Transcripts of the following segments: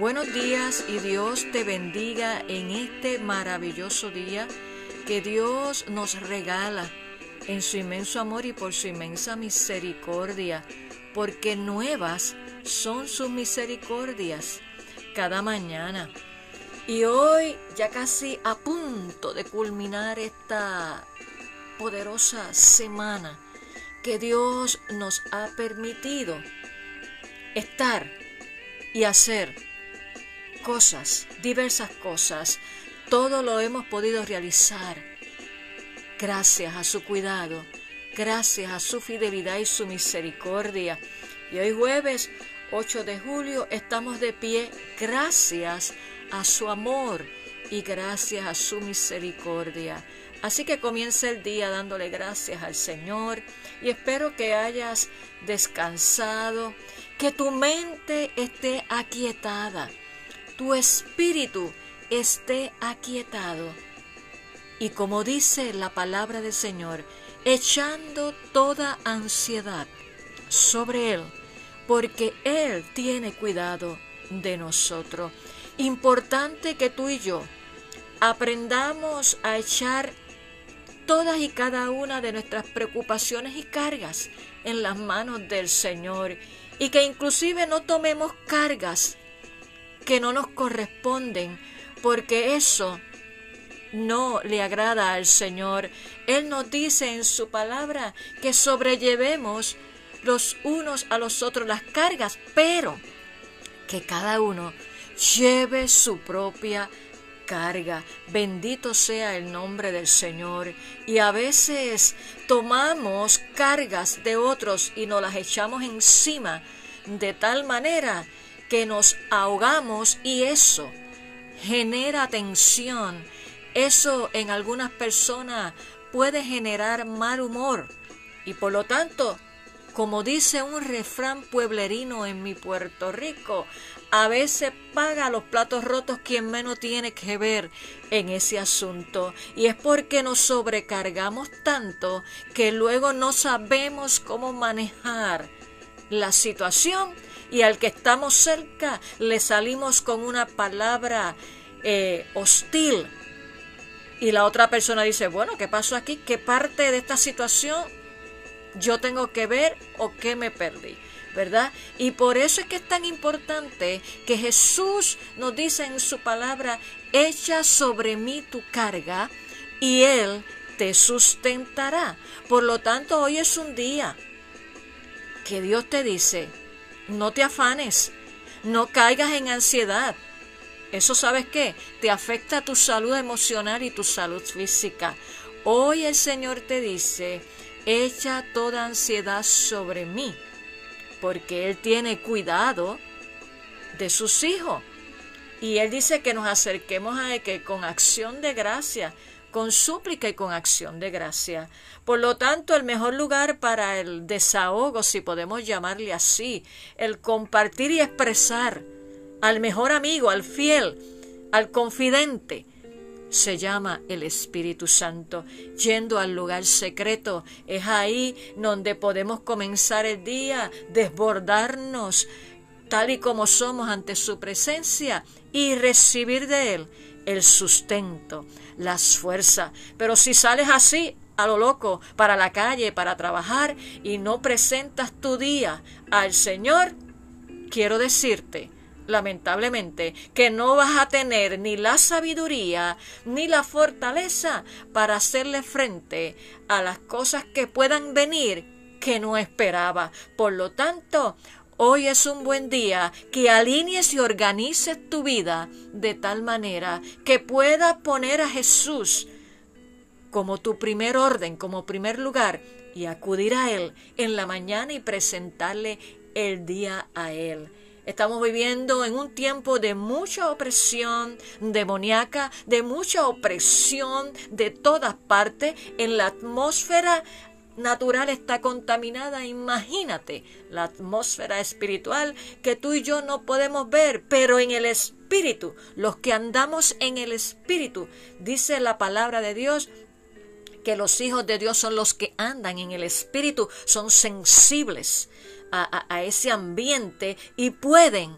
Buenos días y Dios te bendiga en este maravilloso día que Dios nos regala en su inmenso amor y por su inmensa misericordia, porque nuevas son sus misericordias cada mañana. Y hoy, ya casi a punto de culminar esta poderosa semana que Dios nos ha permitido estar y hacer cosas, diversas cosas, todo lo hemos podido realizar gracias a su cuidado, gracias a su fidelidad y su misericordia. Y hoy jueves 8 de julio estamos de pie gracias a su amor y gracias a su misericordia. Así que comienza el día dándole gracias al Señor y espero que hayas descansado, que tu mente esté aquietada tu espíritu esté aquietado. Y como dice la palabra del Señor, echando toda ansiedad sobre Él, porque Él tiene cuidado de nosotros. Importante que tú y yo aprendamos a echar todas y cada una de nuestras preocupaciones y cargas en las manos del Señor y que inclusive no tomemos cargas que no nos corresponden, porque eso no le agrada al Señor. Él nos dice en su palabra que sobrellevemos los unos a los otros las cargas, pero que cada uno lleve su propia carga. Bendito sea el nombre del Señor. Y a veces tomamos cargas de otros y nos las echamos encima de tal manera que nos ahogamos y eso genera tensión. Eso en algunas personas puede generar mal humor y por lo tanto, como dice un refrán pueblerino en mi Puerto Rico, a veces paga los platos rotos quien menos tiene que ver en ese asunto. Y es porque nos sobrecargamos tanto que luego no sabemos cómo manejar la situación y al que estamos cerca le salimos con una palabra eh, hostil. Y la otra persona dice, bueno, ¿qué pasó aquí? ¿Qué parte de esta situación yo tengo que ver o qué me perdí? ¿verdad? Y por eso es que es tan importante que Jesús nos dice en su palabra, echa sobre mí tu carga y Él te sustentará. Por lo tanto, hoy es un día que Dios te dice, no te afanes, no caigas en ansiedad. Eso sabes qué? Te afecta tu salud emocional y tu salud física. Hoy el Señor te dice, echa toda ansiedad sobre mí, porque Él tiene cuidado de sus hijos. Y Él dice que nos acerquemos a Él que con acción de gracia con súplica y con acción de gracia. Por lo tanto, el mejor lugar para el desahogo, si podemos llamarle así, el compartir y expresar al mejor amigo, al fiel, al confidente, se llama el Espíritu Santo. Yendo al lugar secreto, es ahí donde podemos comenzar el día, desbordarnos tal y como somos ante su presencia y recibir de Él el sustento, las fuerzas. Pero si sales así, a lo loco, para la calle, para trabajar, y no presentas tu día al Señor, quiero decirte, lamentablemente, que no vas a tener ni la sabiduría ni la fortaleza para hacerle frente a las cosas que puedan venir que no esperaba. Por lo tanto, Hoy es un buen día que alinees y organices tu vida de tal manera que puedas poner a Jesús como tu primer orden, como primer lugar y acudir a Él en la mañana y presentarle el día a Él. Estamos viviendo en un tiempo de mucha opresión demoníaca, de mucha opresión de todas partes. En la atmósfera natural está contaminada. Imagínate la atmósfera espiritual que tú y yo no podemos ver, pero en el espíritu, los que andamos en el espíritu, dice la palabra de Dios, que los hijos de Dios son los que andan en el espíritu, son sensibles a, ese ambiente y pueden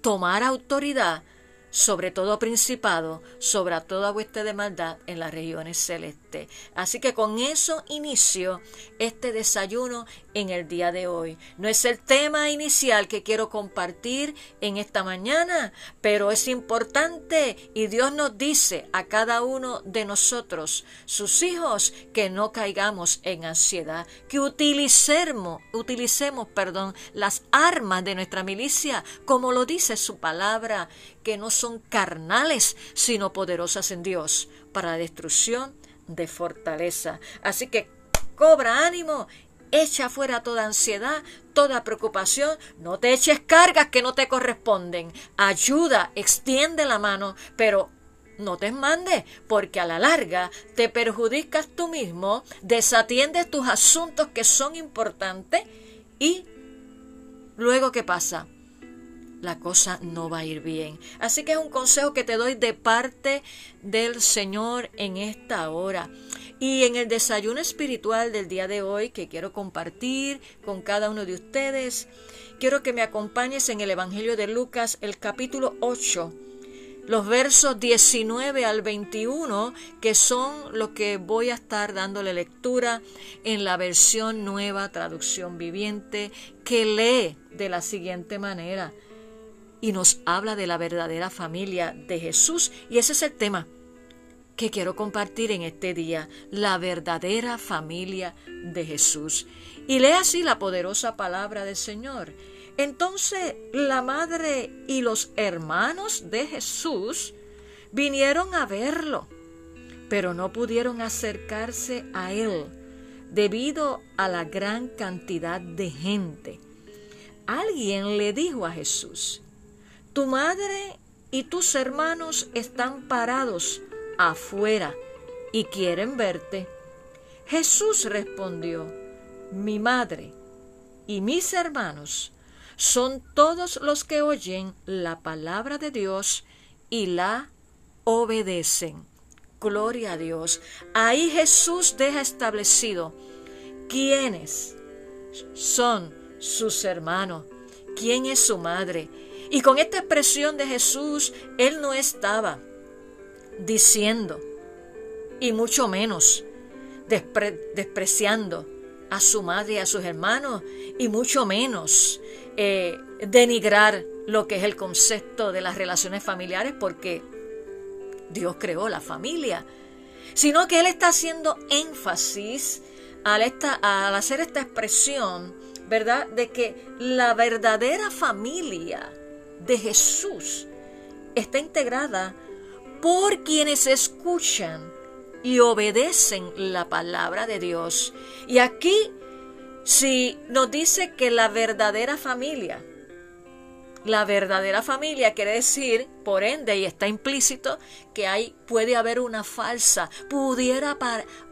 tomar autoridad sobre todo principado, sobre toda vuestra de maldad en las regiones celestes. Así que con eso inicio este desayuno en el día de hoy. No es el tema inicial que quiero compartir en esta mañana, pero es importante y Dios nos dice a cada uno de nosotros, sus hijos, que no caigamos en ansiedad, que utilicemos, utilicemos, perdón, las armas de nuestra milicia, como lo dice su palabra, que no son carnales, sino poderosas en Dios, para la destrucción de fortaleza. Así que cobra ánimo Echa fuera toda ansiedad, toda preocupación. No te eches cargas que no te corresponden. Ayuda, extiende la mano, pero no te mandes, porque a la larga te perjudicas tú mismo, desatiendes tus asuntos que son importantes y luego ¿qué pasa? La cosa no va a ir bien. Así que es un consejo que te doy de parte del Señor en esta hora. Y en el desayuno espiritual del día de hoy que quiero compartir con cada uno de ustedes, quiero que me acompañes en el Evangelio de Lucas, el capítulo 8, los versos 19 al 21, que son lo que voy a estar dándole lectura en la versión nueva traducción viviente, que lee de la siguiente manera y nos habla de la verdadera familia de Jesús. Y ese es el tema que quiero compartir en este día, la verdadera familia de Jesús. Y lee así la poderosa palabra del Señor. Entonces la madre y los hermanos de Jesús vinieron a verlo, pero no pudieron acercarse a él debido a la gran cantidad de gente. Alguien le dijo a Jesús, tu madre y tus hermanos están parados afuera y quieren verte. Jesús respondió, mi madre y mis hermanos son todos los que oyen la palabra de Dios y la obedecen. Gloria a Dios. Ahí Jesús deja establecido quiénes son sus hermanos, quién es su madre. Y con esta expresión de Jesús, Él no estaba diciendo, y mucho menos despreciando a su madre y a sus hermanos, y mucho menos eh, denigrar lo que es el concepto de las relaciones familiares, porque Dios creó la familia, sino que Él está haciendo énfasis al, al hacer esta expresión, ¿verdad?, de que la verdadera familia de Jesús está integrada por quienes escuchan y obedecen la palabra de Dios. Y aquí, si nos dice que la verdadera familia, la verdadera familia quiere decir, por ende, y está implícito, que hay, puede haber una falsa, pudiera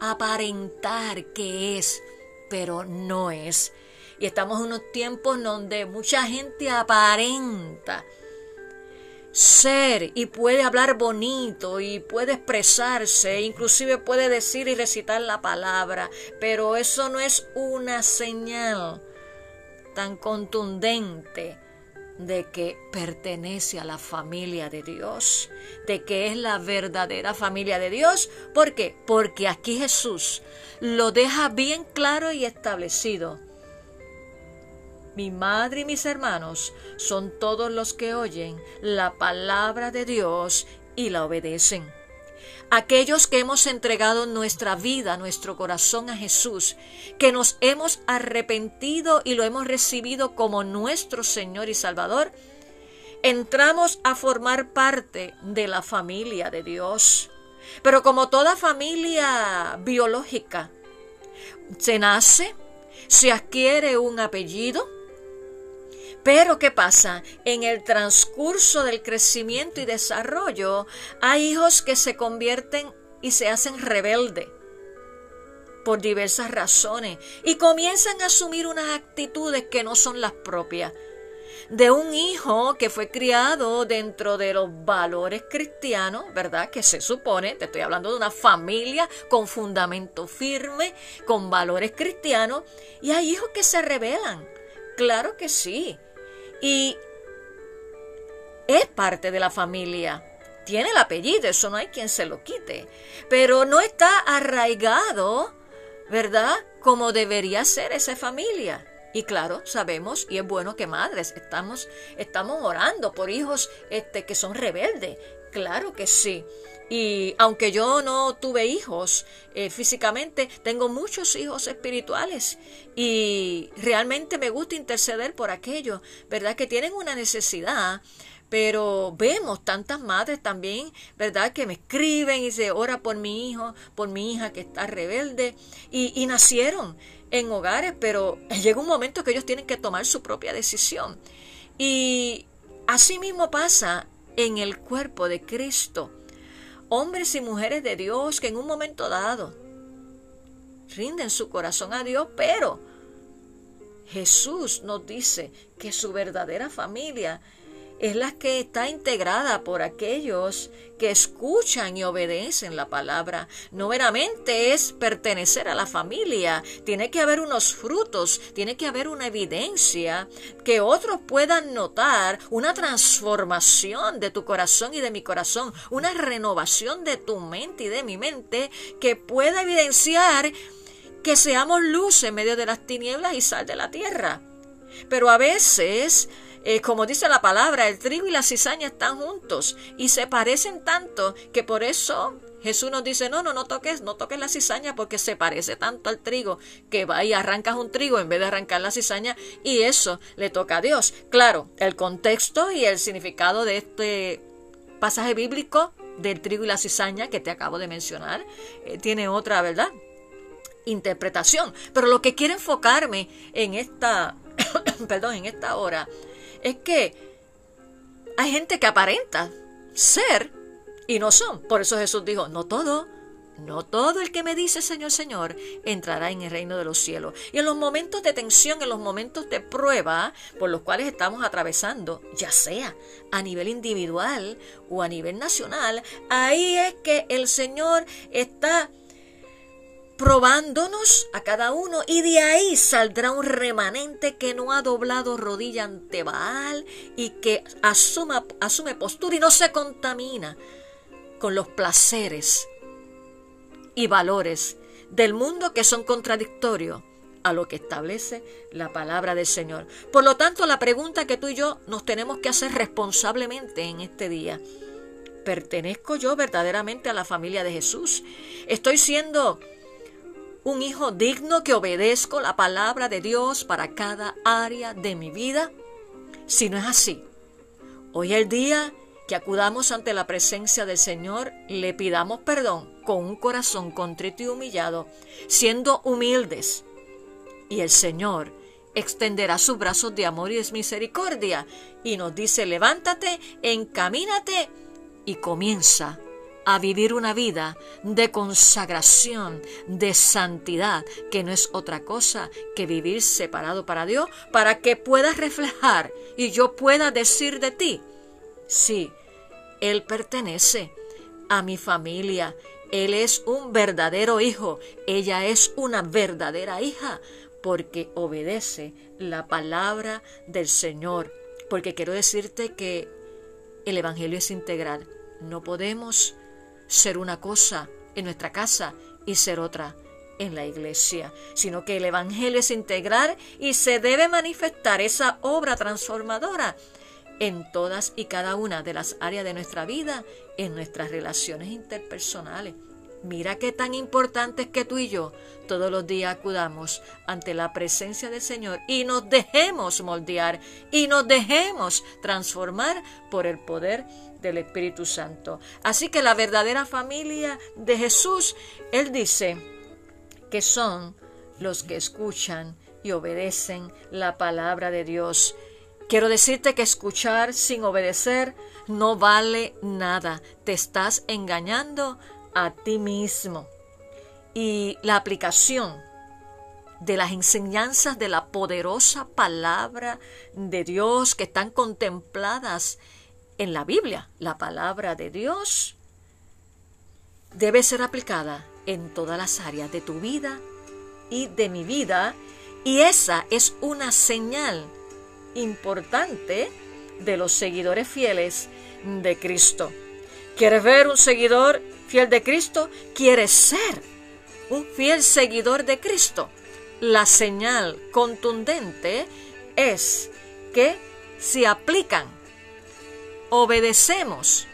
aparentar que es, pero no es. Y estamos en unos tiempos donde mucha gente aparenta ser y puede hablar bonito y puede expresarse, inclusive puede decir y recitar la palabra, pero eso no es una señal tan contundente de que pertenece a la familia de Dios, de que es la verdadera familia de Dios. ¿Por qué? Porque aquí Jesús lo deja bien claro y establecido mi madre y mis hermanos son todos los que oyen la palabra de Dios y la obedecen. Aquellos que hemos entregado nuestra vida, nuestro corazón a Jesús, que nos hemos arrepentido y lo hemos recibido como nuestro Señor y Salvador, entramos a formar parte de la familia de Dios. Pero como toda familia biológica, se nace, se adquiere un apellido, Pero ¿qué pasa? En el transcurso del crecimiento y desarrollo hay hijos que se convierten y se hacen rebeldes por diversas razones y comienzan a asumir unas actitudes que no son las propias de un hijo que fue criado dentro de los valores cristianos, ¿verdad? Que se supone, te estoy hablando de una familia con fundamento firme, con valores cristianos, y hay hijos que se rebelan. Claro que sí. Y es parte de la familia. Tiene el apellido, eso no hay quien se lo quite. Pero no está arraigado ¿verdad? Como debería ser esa familia. Y claro, sabemos, y es bueno que madres, estamos, estamos orando por hijos este, que son rebeldes. Claro que sí. Y aunque yo no tuve hijos eh, físicamente, tengo muchos hijos espirituales y realmente me gusta interceder por aquellos, ¿verdad? Que tienen una necesidad pero vemos tantas madres también, ¿verdad? Que me escriben y se ora por mi hijo, por mi hija que está rebelde y, nacieron en hogares, pero llega un momento que ellos tienen que tomar su propia decisión. Y así mismo pasa en el cuerpo de Cristo. Hombres y mujeres de Dios que en un momento dado rinden su corazón a Dios, pero Jesús nos dice que su verdadera familia es la que está integrada por aquellos que escuchan y obedecen la palabra. No meramente es pertenecer a la familia, tiene que haber unos frutos, tiene que haber una evidencia que otros puedan notar, una transformación de tu corazón y de mi corazón, una renovación de tu mente y de mi mente que pueda evidenciar que seamos luz en medio de las tinieblas y sal de la tierra. Pero a veces eh, como dice la palabra, el trigo y la cizaña están juntos y se parecen tanto que por eso Jesús nos dice, no, no, no toques, no toques la cizaña porque se parece tanto al trigo que va y arrancas un trigo en vez de arrancar la cizaña y eso le toca a Dios. Claro, el contexto y el significado de este pasaje bíblico del trigo y la cizaña que te acabo de mencionar eh, tiene otra, ¿verdad? interpretación. Pero lo que quiero enfocarme en esta, perdón, en esta hora es que hay gente que aparenta ser y no son. Por eso Jesús dijo, no todo, no todo el que me dice Señor, Señor, entrará en el reino de los cielos. Y en los momentos de tensión, en los momentos de prueba por los cuales estamos atravesando, ya sea a nivel individual o a nivel nacional, ahí es que el Señor está probándonos a cada uno y de ahí saldrá un remanente que no ha doblado rodilla ante Baal y que asuma, asume postura y no se contamina con los placeres y valores del mundo que son contradictorios a lo que establece la palabra del Señor. Por lo tanto, la pregunta que tú y yo nos tenemos que hacer responsablemente en este día, ¿pertenezco yo verdaderamente a la familia de Jesús? ¿Estoy siendo un hijo digno que obedezco la palabra de Dios para cada área de mi vida? Si no es así, hoy el día que acudamos ante la presencia del Señor, le pidamos perdón con un corazón contrito y humillado, siendo humildes. Y el Señor extenderá sus brazos de amor y de misericordia y nos dice, levántate, encamínate y comienza a vivir una vida de consagración, de santidad, que no es otra cosa que vivir separado para Dios, para que puedas reflejar y yo pueda decir de ti, sí, Él pertenece a mi familia, Él es un verdadero hijo, ella es una verdadera hija, porque obedece la palabra del Señor, porque quiero decirte que el Evangelio es integral. No podemos ser una cosa en nuestra casa y ser otra en la iglesia, sino que el Evangelio es integral y se debe manifestar esa obra transformadora en todas y cada una de las áreas de nuestra vida, en nuestras relaciones interpersonales. Mira qué tan importante es que tú y yo todos los días acudamos ante la presencia del Señor y nos dejemos moldear y nos dejemos transformar por el poder del Espíritu Santo. Así que la verdadera familia de Jesús, Él dice que son los que escuchan y obedecen la palabra de Dios. Quiero decirte que escuchar sin obedecer no vale nada. Te estás engañando a ti mismo. Y la aplicación de las enseñanzas de la poderosa palabra de Dios que están contempladas en la Biblia, la palabra de Dios, debe ser aplicada en todas las áreas de tu vida y de mi vida. Y esa es una señal importante de los seguidores fieles de Cristo. ¿Quieres ver un seguidor fiel de Cristo? ¿Quieres ser un fiel seguidor de Cristo? La señal contundente es que si aplican, obedecemos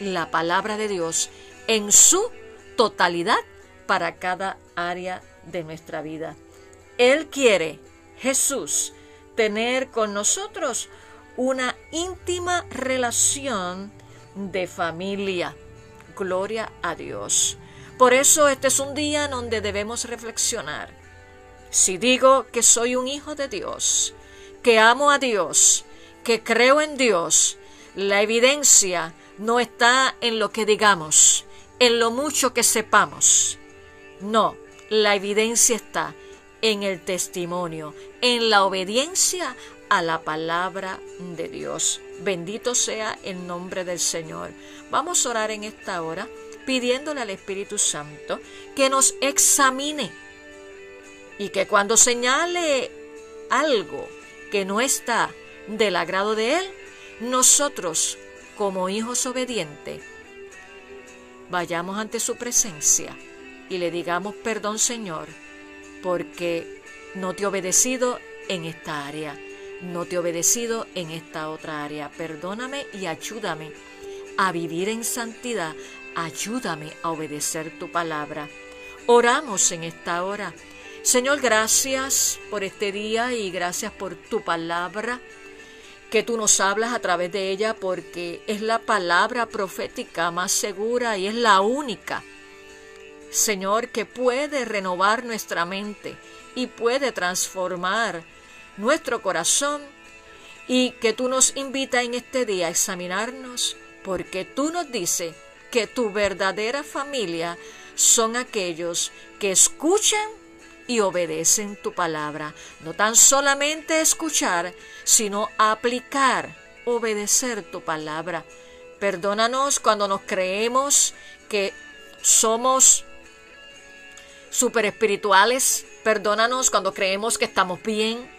la palabra de Dios en su totalidad para cada área de nuestra vida. Él quiere, Jesús, tener con nosotros una íntima relación de familia. Gloria a Dios. Por eso este es un día donde debemos reflexionar. Si digo que soy un hijo de Dios, que amo a Dios, que creo en Dios, la evidencia no está en lo que digamos, en lo mucho que sepamos. No, la evidencia está en el testimonio, en la obediencia a la palabra de Dios. Bendito sea el nombre del Señor. Vamos a orar en esta hora pidiéndole al Espíritu Santo que nos examine y que cuando señale algo que no está del agrado de Él, nosotros, como hijos obedientes, vayamos ante su presencia y le digamos perdón Señor, porque no te he obedecido en esta área, no te he obedecido en esta otra área. Perdóname y ayúdame a vivir en santidad, ayúdame a obedecer tu palabra. Oramos en esta hora. Señor, gracias por este día y gracias por tu palabra que tú nos hablas a través de ella porque es la palabra profética más segura y es la única Señor, que puede renovar nuestra mente y puede transformar nuestro corazón y que tú nos invitas en este día a examinarnos porque tú nos dices que tu verdadera familia son aquellos que escuchan y obedecen tu palabra. No tan solamente escuchar, sino aplicar, obedecer tu palabra. Perdónanos cuando nos creemos que somos super espirituales. Perdónanos cuando creemos que estamos bien.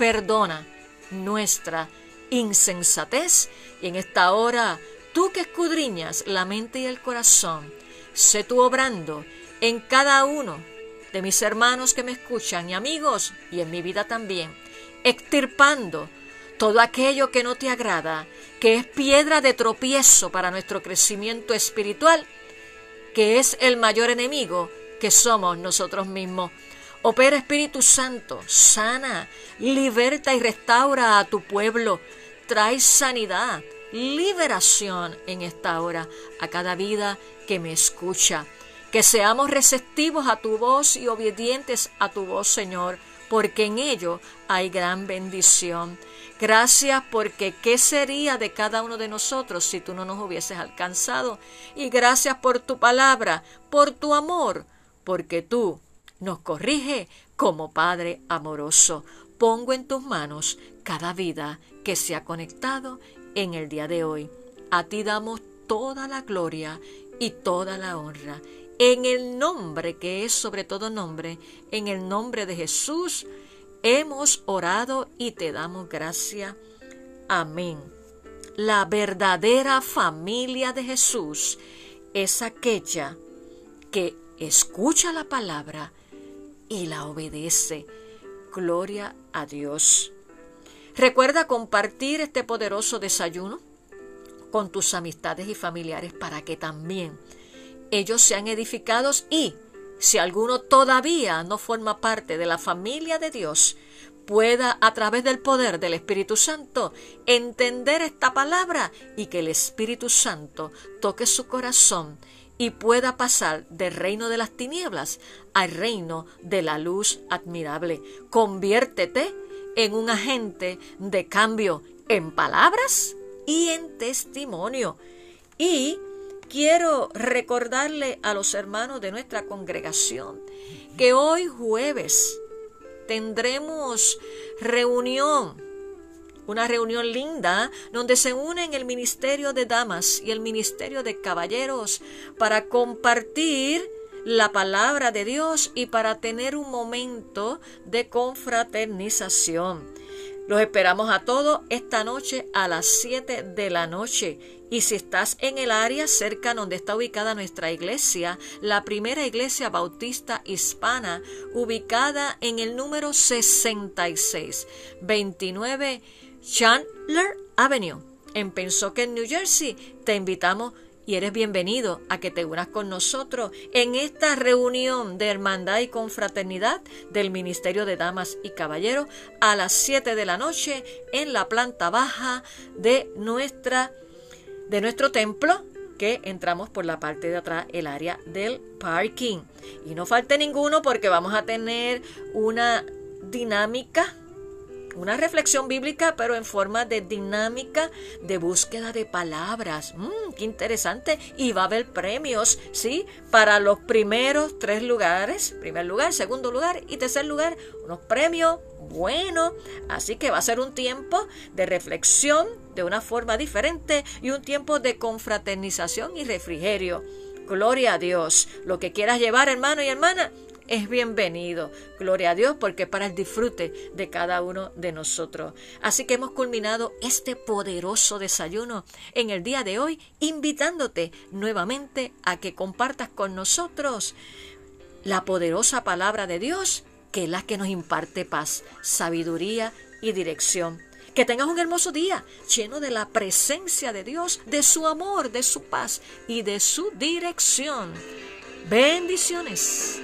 Perdona nuestra insensatez. Y en esta hora, tú que escudriñas la mente y el corazón, sé tú obrando en cada uno de mis hermanos que me escuchan y amigos y en mi vida también, extirpando todo aquello que no te agrada, que es piedra de tropiezo para nuestro crecimiento espiritual, que es el mayor enemigo que somos nosotros mismos. Opera Espíritu Santo, sana, liberta y restaura a tu pueblo. Trae sanidad, liberación en esta hora a cada vida que me escucha. Que seamos receptivos a tu voz y obedientes a tu voz, Señor, porque en ello hay gran bendición. Gracias porque qué sería de cada uno de nosotros si tú no nos hubieses alcanzado. Y gracias por tu palabra, por tu amor, porque tú nos corrige como Padre amoroso. Pongo en tus manos cada vida que se ha conectado en el día de hoy. A ti damos toda la gloria y toda la honra. En el nombre que es sobre todo nombre, en el nombre de Jesús, hemos orado y te damos gracia. Amén. La verdadera familia de Jesús es aquella que escucha la palabra y la obedece. Gloria a Dios. Recuerda compartir este poderoso desayuno con tus amistades y familiares para que también ellos sean edificados y, si alguno todavía no forma parte de la familia de Dios, pueda a través del poder del Espíritu Santo entender esta palabra y que el Espíritu Santo toque su corazón y pueda pasar del reino de las tinieblas al reino de la luz admirable. Conviértete en un agente de cambio en palabras y en testimonio. Y quiero recordarle a los hermanos de nuestra congregación que hoy jueves tendremos reunión una reunión linda donde se unen el Ministerio de Damas y el Ministerio de Caballeros para compartir la palabra de Dios y para tener un momento de confraternización. Los esperamos a todos esta noche a las 7 de la noche. Y si estás en el área cerca donde está ubicada nuestra iglesia, la primera iglesia bautista hispana, ubicada en el número 66, 29 Chandler Avenue, en Pensoken, New Jersey, te invitamos y eres bienvenido a que te unas con nosotros en esta reunión de hermandad y confraternidad del Ministerio de Damas y Caballeros a las 7 de la noche en la planta baja de nuestra de nuestro templo que entramos por la parte de atrás, el área del parking. Y no falte ninguno porque vamos a tener una dinámica una reflexión bíblica, pero en forma de dinámica de búsqueda de palabras. Mm, qué interesante. Y va a haber premios, ¿sí? Para los primeros tres lugares. Primer lugar, segundo lugar y tercer lugar. Unos premios buenos. Así que va a ser un tiempo de reflexión de una forma diferente y un tiempo de confraternización y refrigerio. Gloria a Dios. Lo que quieras llevar, hermano y hermana, es bienvenido. Gloria a Dios porque para el disfrute de cada uno de nosotros. Así que hemos culminado este poderoso desayuno en el día de hoy, invitándote nuevamente a que compartas con nosotros la poderosa palabra de Dios, que es la que nos imparte paz, sabiduría y dirección. Que tengas un hermoso día lleno de la presencia de Dios, de su amor, de su paz y de su dirección. Bendiciones.